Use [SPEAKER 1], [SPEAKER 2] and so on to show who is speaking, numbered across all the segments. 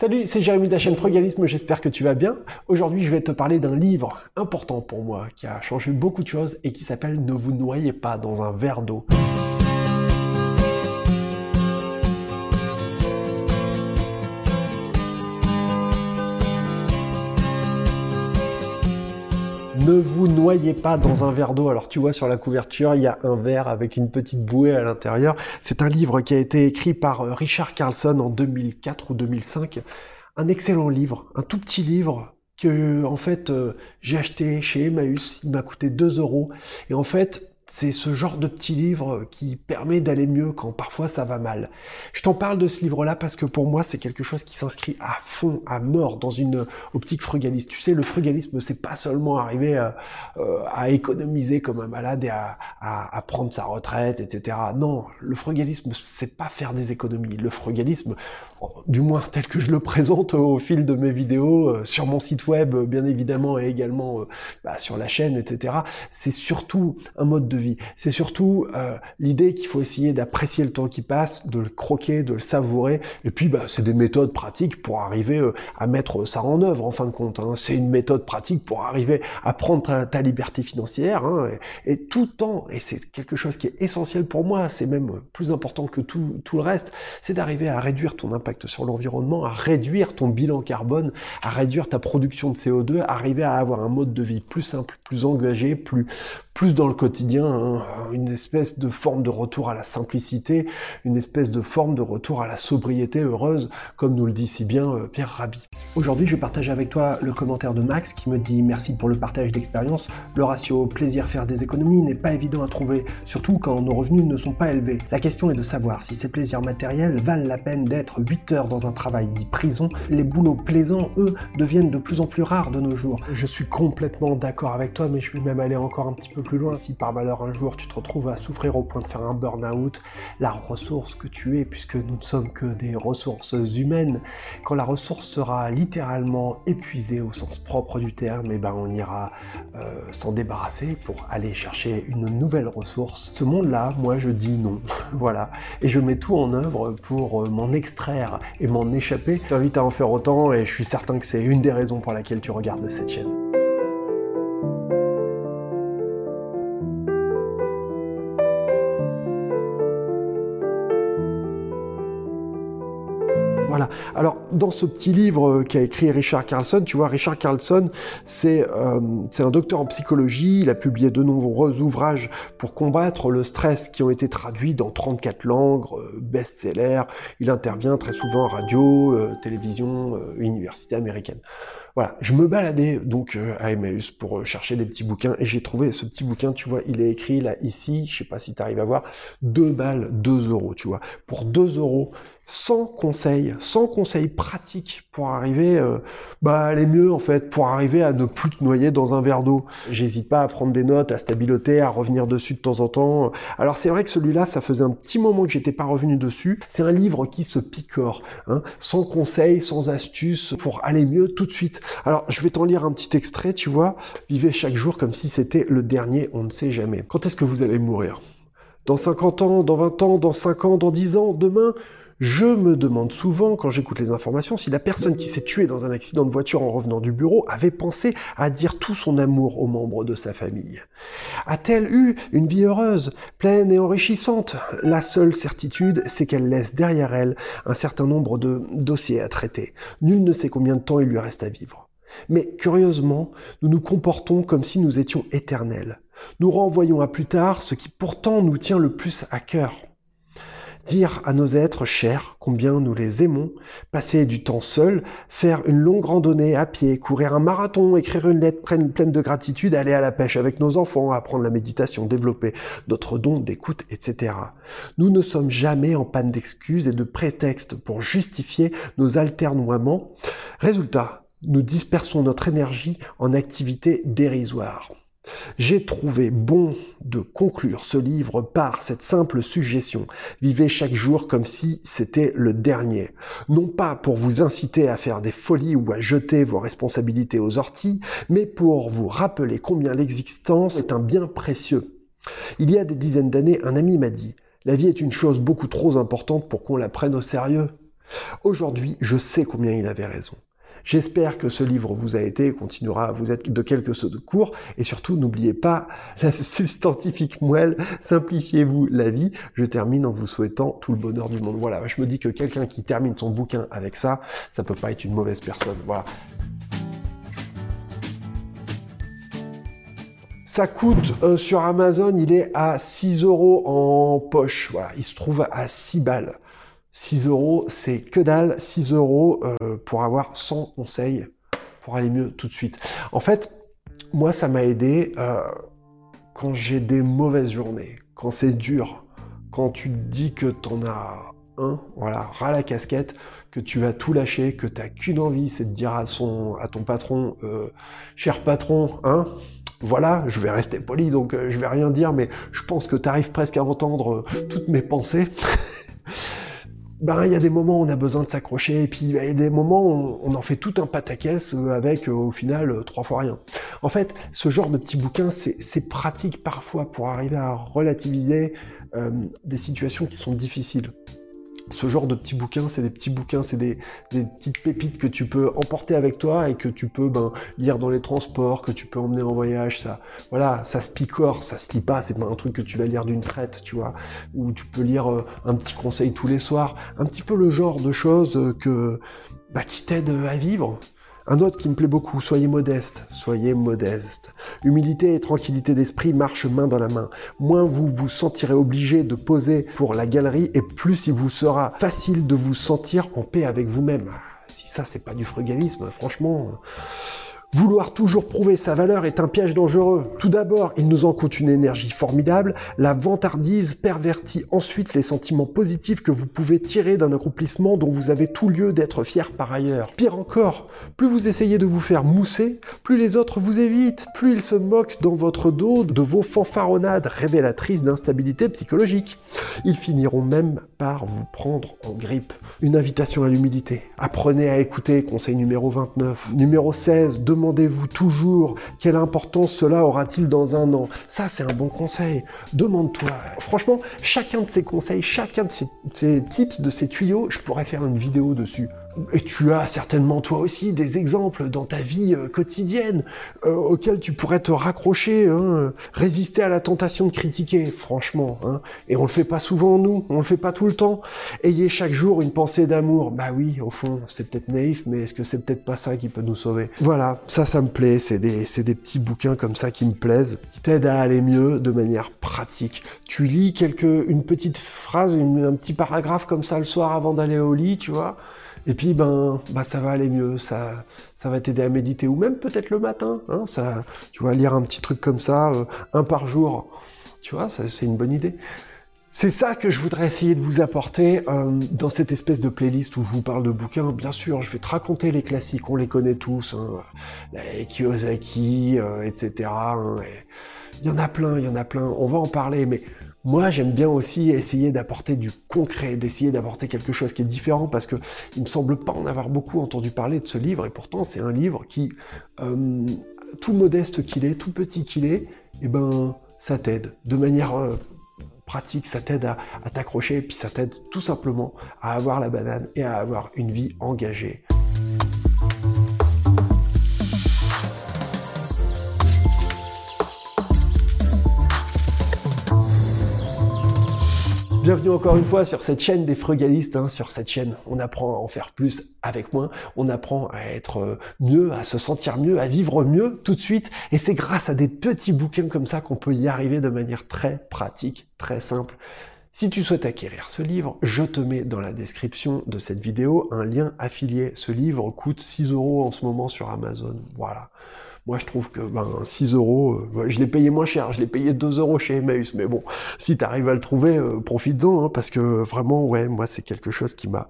[SPEAKER 1] Salut, c'est Jérémy de la chaîne Frugalisme, j'espère que tu vas bien. Aujourd'hui, je vais te parler d'un livre important pour moi qui a changé beaucoup de choses et qui s'appelle Ne vous noyez pas dans un verre d'eau. Ne vous noyez pas dans un verre d'eau. Alors tu vois sur la couverture, il y a un verre avec une petite bouée à l'intérieur. C'est un livre qui a été écrit par euh, Richard Carlson en 2004 ou 2005. Un excellent livre, un tout petit livre que en fait euh, j'ai acheté chez Emmaüs. Il m'a coûté 2 euros. Et en fait, c'est ce genre de petit livre qui permet d'aller mieux quand parfois ça va mal. Je t'en parle de ce livre-là parce que pour moi, c'est quelque chose qui s'inscrit à fond, à mort, dans une optique frugaliste. Tu sais, le frugalisme, c'est pas seulement arriver à, euh, à, économiser comme un malade et à, à, prendre sa retraite, etc. Non, le frugalisme, c'est pas faire des économies. Le frugalisme, du moins tel que je le présente au fil de mes vidéos, euh, sur mon site web, bien évidemment, et également euh, bah, sur la chaîne, etc., c'est surtout un mode de C'est surtout euh, l'idée qu'il faut essayer d'apprécier le temps qui passe, de le croquer, de le savourer. Et puis, bah, c'est des méthodes pratiques pour arriver euh, à mettre ça en œuvre, en fin de compte. Hein. C'est une méthode pratique pour arriver à prendre ta, liberté financière. Hein, et, tout le temps, et c'est quelque chose qui est essentiel pour moi, c'est même plus important que tout, le reste, c'est d'arriver à réduire ton impact sur l'environnement, à réduire ton bilan carbone, à réduire ta production de CO2, arriver à avoir un mode de vie plus simple, plus engagé, plus dans le quotidien, une espèce de forme de retour à la simplicité, une espèce de forme de retour à la sobriété heureuse, comme nous le dit si bien euh, Pierre Rabhi. Aujourd'hui, je partage avec toi le commentaire de Max qui me dit merci pour le partage d'expérience. Le ratio plaisir faire des économies n'est pas évident à trouver, surtout quand nos revenus ne sont pas élevés. La question est de savoir si ces plaisirs matériels valent la peine d'être 8 heures dans un travail dit prison. Les boulots plaisants, eux, deviennent de plus en plus rares de nos jours. Je suis complètement d'accord avec toi, mais je vais même aller encore un petit peu plus loin. Si par malheur un jour tu te retrouves à souffrir au point de faire un burn-out, la ressource que tu es, puisque nous ne sommes que des ressources humaines, quand la ressource sera littéralement épuisée au sens propre du terme, et eh ben on ira euh, s'en débarrasser pour aller chercher une nouvelle ressource. Ce monde-là, moi je dis non. voilà. Et je mets tout en œuvre pour euh, m'en extraire et m'en échapper. Je t'invite à en faire autant et je suis certain que c'est une des raisons pour laquelle tu regardes cette chaîne. Dans ce petit livre qu'a écrit Richard Carlson, tu vois, Richard Carlson, c'est euh, un docteur en psychologie. Il a publié de nombreux ouvrages pour combattre le stress qui ont été traduits dans 34 langues, euh, best-sellers. Il intervient très souvent en radio, euh, télévision, euh, université américaine. Voilà, je me baladais donc à Emmaüs pour chercher des petits bouquins et j'ai trouvé ce petit bouquin, tu vois, il est écrit là, ici, je sais pas si tu arrives à voir, 2 balles, 2 euros, tu vois. Pour 2 euros, sans conseil, sans conseil pratique pour arriver euh, bah, aller mieux en fait, pour arriver à ne plus te noyer dans un verre d'eau. J'hésite pas à prendre des notes, à stabiloter, à revenir dessus de temps en temps. Alors c'est vrai que celui-là, ça faisait un petit moment que j'étais pas revenu dessus. C'est un livre qui se picore, hein, sans conseil, sans astuce, pour aller mieux tout de suite. Alors je vais t'en lire un petit extrait, tu vois. Vivez chaque jour comme si c'était le dernier, on ne sait jamais. Quand est-ce que vous allez mourir? Dans 50 ans, dans 20 ans, dans 5 ans, dans 10 ans, demain? Je me demande souvent, quand j'écoute les informations, si la personne qui s'est tuée dans un accident de voiture en revenant du bureau avait pensé à dire tout son amour aux membres de sa famille. A-t-elle eu une vie heureuse, pleine et enrichissante? La seule certitude, c'est qu'elle laisse derrière elle un certain nombre de dossiers à traiter. Nul ne sait combien de temps il lui reste à vivre. Mais curieusement, nous nous comportons comme si nous étions éternels. Nous renvoyons à plus tard ce qui pourtant nous tient le plus à cœur dire à nos êtres chers combien nous les aimons, passer du temps seul, faire une longue randonnée à pied, courir un marathon, écrire une lettre pleine de gratitude, aller à la pêche avec nos enfants, apprendre la méditation, développer d'autres dons d'écoute, etc. Nous ne sommes jamais en panne d'excuses et de prétextes pour justifier nos alternoiements. Résultat, nous dispersons notre énergie en activités dérisoires. J'ai trouvé bon de conclure ce livre par cette simple suggestion. Vivez chaque jour comme si c'était le dernier. Non pas pour vous inciter à faire des folies ou à jeter vos responsabilités aux orties, mais pour vous rappeler combien l'existence est un bien précieux. Il y a des dizaines d'années, un ami m'a dit, la vie est une chose beaucoup trop importante pour qu'on la prenne au sérieux. Aujourd'hui, je sais combien il avait raison. J'espère que ce livre vous a été et continuera à vous être de quelques secours. Et surtout, n'oubliez pas la substantifique moelle, simplifiez-vous la vie. Je termine en vous souhaitant tout le bonheur du monde. Voilà, je me dis que quelqu'un qui termine son bouquin avec ça, ça peut pas être une mauvaise personne. Voilà. Ça coûte euh, sur Amazon, il est à 6 euros en poche. Il se trouve à 6 balles. 6 euros, c'est que dalle. 6 euros euh, pour avoir 100 conseils pour aller mieux tout de suite. En fait, moi, ça m'a aidé euh, quand j'ai des mauvaises journées, quand c'est dur, quand tu te dis que t'en as un, voilà, ras la casquette, que tu vas tout lâcher, que t'as qu'une envie, c'est de dire à, à ton patron, euh, cher patron, hein, voilà, je vais rester poli, donc je vais rien dire, mais je pense que tu arrives presque à entendre toutes mes pensées. Ben il y a des moments où on a besoin de s'accrocher, et puis il y a des moments où on en fait tout un pataquès euh, avec euh, au final euh, trois fois rien. En fait, ce genre de petits bouquins, c'est pratique parfois pour arriver à relativiser des situations qui sont difficiles ce genre de petits bouquins, c'est des petits bouquins, c'est des, petites pépites que tu peux emporter avec toi et que tu peux ben, lire dans les transports, que tu peux emmener en voyage. Ça, voilà, ça se picore, ça se lit pas. C'est pas un truc que tu vas lire d'une traite, tu vois, ou tu peux lire euh, un petit conseil tous les soirs. Un petit peu le genre de choses que bah, qui t'aident à vivre. Un autre qui me plaît beaucoup, soyez modeste, soyez modeste. Humilité et tranquillité d'esprit marchent main dans la main. Moins vous vous sentirez obligé de poser pour la galerie et plus il vous sera facile de vous sentir en paix avec vous-même. Si ça c'est pas du frugalisme, franchement... Vouloir toujours prouver sa valeur est un piège dangereux. Tout d'abord, il nous en coûte une énergie formidable. La vantardise pervertit ensuite les sentiments positifs que vous pouvez tirer d'un accomplissement dont vous avez tout lieu d'être fier par ailleurs. Pire encore, plus vous essayez de vous faire mousser, plus les autres vous évitent, plus ils se moquent dans votre dos de vos fanfaronnades révélatrices d'instabilité psychologique. Ils finiront même par vous prendre en grippe. Une invitation à l'humilité. Apprenez à écouter, conseil numéro 29. Numéro 16, demandez-vous toujours quelle importance cela aura-t-il dans un an. Ça, c'est un bon conseil. Demande-toi. Franchement, chacun de ces conseils, chacun de ces, tips, de ces tuyaux, je pourrais faire une vidéo dessus. Et tu as certainement toi aussi des exemples dans ta vie euh, quotidienne euh, auxquels tu pourrais te raccrocher, hein, résister à la tentation de critiquer, franchement. Hein. Et on le fait pas souvent nous, on le fait pas tout le temps. Ayez chaque jour une pensée d'amour. Bah oui, au fond, c'est peut-être naïf, mais est-ce que c'est peut-être pas ça qui peut nous sauver? Voilà, ça, ça me plaît. C'est des, des petits bouquins comme ça qui me plaisent, qui t'aident à aller mieux de manière pratique. Tu lis quelques, une petite phrase, un petit paragraphe comme ça le soir avant d'aller au lit, tu vois. Et puis, ben, bah, ça va aller mieux, ça, ça va t'aider à méditer, ou même peut-être le matin, hein, ça, tu vois, lire un petit truc comme ça, euh, un par jour, tu vois, c'est une bonne idée. C'est ça que je voudrais essayer de vous apporter euh, dans cette espèce de playlist où je vous parle de bouquins. Bien sûr, je vais te raconter les classiques, on les connaît tous, hein, les Kiyosaki, euh, etc. Hein, il y en a plein, il y en a plein. On va en parler, mais moi, j'aime bien aussi essayer d'apporter du concret, d'essayer d'apporter quelque chose qui est différent parce que il me semble pas en avoir beaucoup entendu parler de ce livre et pourtant c'est un livre qui, euh, tout modeste qu'il est, tout petit qu'il est, eh ben, ça t'aide de manière euh, pratique, ça t'aide à, à t'accrocher et puis ça t'aide tout simplement à avoir la banane et à avoir une vie engagée. Bienvenue encore une fois sur cette chaîne des frugalistes. Hein. Sur cette chaîne, on apprend à en faire plus avec moins. On apprend à être euh, mieux, à se sentir mieux, à vivre mieux tout de suite. Et c'est grâce à des petits bouquins comme ça qu'on peut y arriver de manière très pratique, très simple. Si tu souhaites acquérir ce livre, je te mets dans la description de cette vidéo un lien affilié. Ce livre coûte 6 euros en ce moment sur Amazon. Voilà. Moi, je trouve que ben, 6 euros, euh, je l'ai payé moins cher, je l'ai payé 2 euros chez Emmaüs, mais bon, si tu arrives à le trouver, euh, profites-en, hein, parce que vraiment, ouais, moi, c'est quelque chose qui m'a,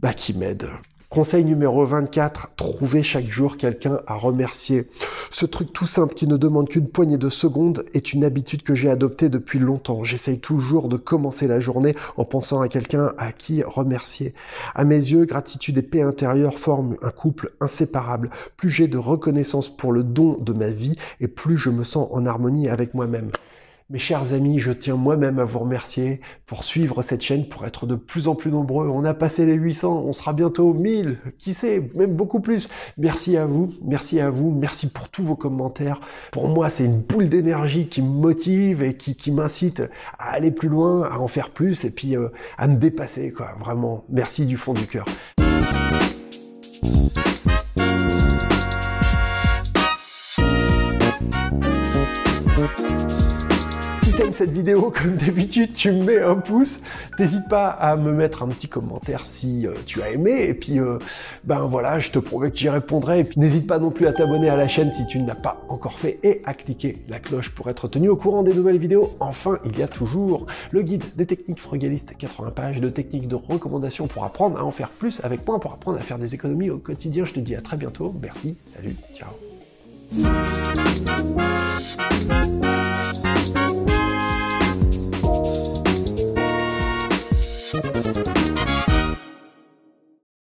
[SPEAKER 1] bah, qui m'aide. Conseil numéro 24, trouver chaque jour quelqu'un à remercier. Ce truc tout simple qui ne demande qu'une poignée de secondes est une habitude que j'ai adoptée depuis longtemps. J'essaye toujours de commencer la journée en pensant à quelqu'un à qui remercier. À mes yeux, gratitude et paix intérieure forment un couple inséparable. Plus j'ai de reconnaissance pour le don de ma vie et plus je me sens en harmonie avec moi-même. Mes chers amis, je tiens moi-même à vous remercier pour suivre cette chaîne, pour être de plus en plus nombreux. On a passé les 800, on sera bientôt 1000, qui sait, même beaucoup plus. Merci à vous, merci à vous, merci pour tous vos commentaires. Pour moi, c'est une boule d'énergie qui me motive et qui, m'incite à aller plus loin, à en faire plus et puis euh, à me dépasser, quoi. Vraiment, merci du fond du cœur. Cette vidéo, comme d'habitude, tu me mets un pouce. N'hésite pas à me mettre un petit commentaire si euh, tu as aimé. Et puis, euh, ben voilà, je te promets que j'y répondrai. Et puis, n'hésite pas non plus à t'abonner à la chaîne si tu ne l'as pas encore fait et à cliquer la cloche pour être tenu au courant des nouvelles vidéos. Enfin, il y a toujours le guide des techniques frugalistes, 80 pages de techniques de recommandations pour apprendre à en faire plus avec moi, pour apprendre à faire des économies au quotidien. Je te dis à très bientôt. Merci. Salut. Ciao.